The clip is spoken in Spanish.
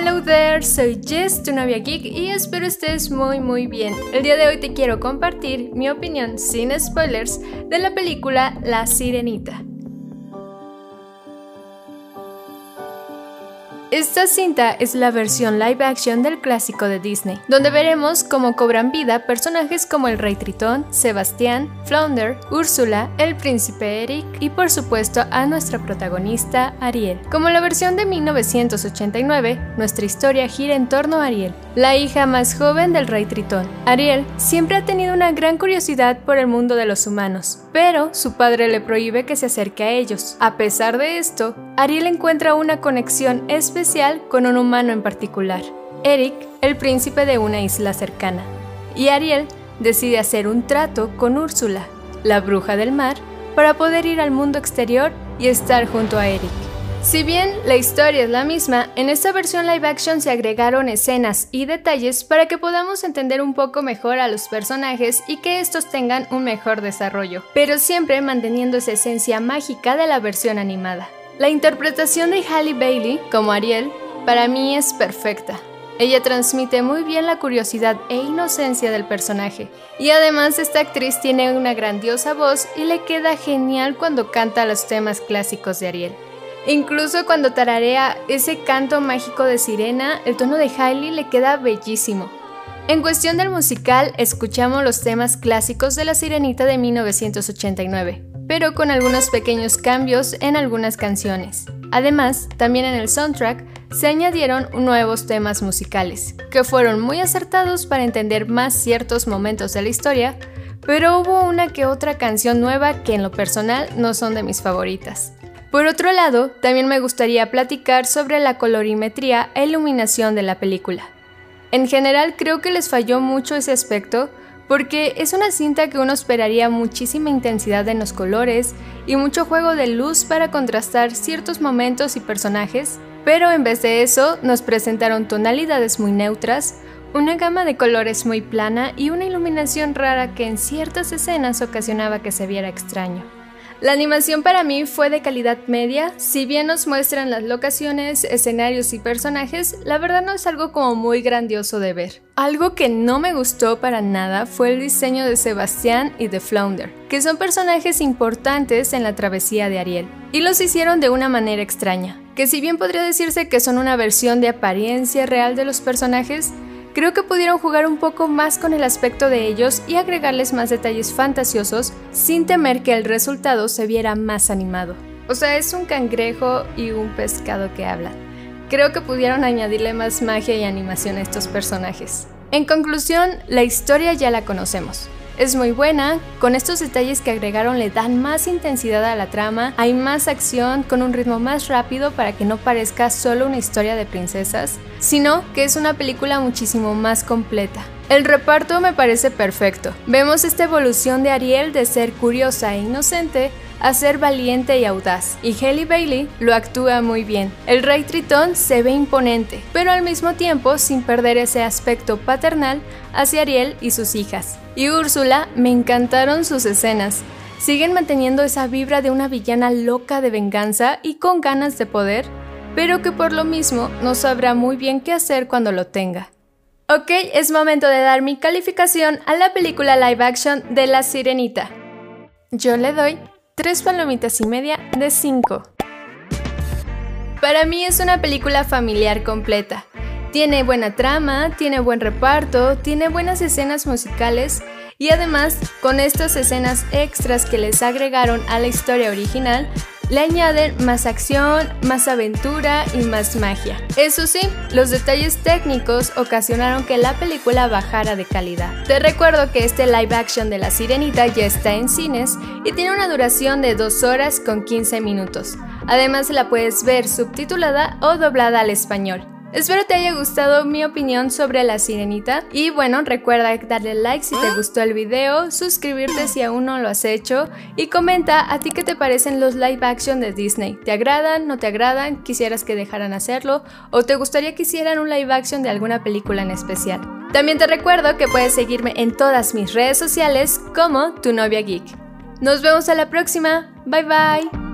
Hello there, soy Jess, tu novia geek y espero estés muy muy bien. El día de hoy te quiero compartir mi opinión sin spoilers de la película La Sirenita. Esta cinta es la versión live action del clásico de Disney, donde veremos cómo cobran vida personajes como el Rey Tritón, Sebastián, Flounder, Úrsula, el Príncipe Eric y por supuesto a nuestra protagonista Ariel. Como la versión de 1989, nuestra historia gira en torno a Ariel, la hija más joven del Rey Tritón. Ariel siempre ha tenido una gran curiosidad por el mundo de los humanos, pero su padre le prohíbe que se acerque a ellos. A pesar de esto, Ariel encuentra una conexión especial con un humano en particular, Eric, el príncipe de una isla cercana. Y Ariel decide hacer un trato con Úrsula, la bruja del mar, para poder ir al mundo exterior y estar junto a Eric. Si bien la historia es la misma, en esta versión live action se agregaron escenas y detalles para que podamos entender un poco mejor a los personajes y que estos tengan un mejor desarrollo, pero siempre manteniendo esa esencia mágica de la versión animada. La interpretación de Halle Bailey como Ariel para mí es perfecta. Ella transmite muy bien la curiosidad e inocencia del personaje. Y además esta actriz tiene una grandiosa voz y le queda genial cuando canta los temas clásicos de Ariel. Incluso cuando tararea ese canto mágico de sirena, el tono de Hailey le queda bellísimo. En cuestión del musical, escuchamos los temas clásicos de La Sirenita de 1989 pero con algunos pequeños cambios en algunas canciones. Además, también en el soundtrack se añadieron nuevos temas musicales, que fueron muy acertados para entender más ciertos momentos de la historia, pero hubo una que otra canción nueva que en lo personal no son de mis favoritas. Por otro lado, también me gustaría platicar sobre la colorimetría e iluminación de la película. En general creo que les falló mucho ese aspecto, porque es una cinta que uno esperaría muchísima intensidad en los colores y mucho juego de luz para contrastar ciertos momentos y personajes, pero en vez de eso nos presentaron tonalidades muy neutras, una gama de colores muy plana y una iluminación rara que en ciertas escenas ocasionaba que se viera extraño. La animación para mí fue de calidad media, si bien nos muestran las locaciones, escenarios y personajes, la verdad no es algo como muy grandioso de ver. Algo que no me gustó para nada fue el diseño de Sebastián y de Flounder, que son personajes importantes en la travesía de Ariel, y los hicieron de una manera extraña, que si bien podría decirse que son una versión de apariencia real de los personajes, Creo que pudieron jugar un poco más con el aspecto de ellos y agregarles más detalles fantasiosos sin temer que el resultado se viera más animado. O sea, es un cangrejo y un pescado que hablan. Creo que pudieron añadirle más magia y animación a estos personajes. En conclusión, la historia ya la conocemos. Es muy buena, con estos detalles que agregaron le dan más intensidad a la trama, hay más acción con un ritmo más rápido para que no parezca solo una historia de princesas, sino que es una película muchísimo más completa. El reparto me parece perfecto. Vemos esta evolución de Ariel de ser curiosa e inocente a ser valiente y audaz, y Halle Bailey lo actúa muy bien. El rey Tritón se ve imponente, pero al mismo tiempo sin perder ese aspecto paternal hacia Ariel y sus hijas. Y Úrsula, me encantaron sus escenas. Siguen manteniendo esa vibra de una villana loca de venganza y con ganas de poder, pero que por lo mismo no sabrá muy bien qué hacer cuando lo tenga. Ok, es momento de dar mi calificación a la película live action de La Sirenita. Yo le doy 3 palomitas y media de 5. Para mí es una película familiar completa. Tiene buena trama, tiene buen reparto, tiene buenas escenas musicales y además con estas escenas extras que les agregaron a la historia original, le añaden más acción, más aventura y más magia. Eso sí, los detalles técnicos ocasionaron que la película bajara de calidad. Te recuerdo que este live action de La Sirenita ya está en cines y tiene una duración de 2 horas con 15 minutos. Además la puedes ver subtitulada o doblada al español. Espero te haya gustado mi opinión sobre la sirenita y bueno, recuerda darle like si te gustó el video, suscribirte si aún no lo has hecho y comenta a ti qué te parecen los live action de Disney. ¿Te agradan? ¿No te agradan? ¿Quisieras que dejaran hacerlo? ¿O te gustaría que hicieran un live action de alguna película en especial? También te recuerdo que puedes seguirme en todas mis redes sociales como tu novia geek. Nos vemos a la próxima. Bye bye.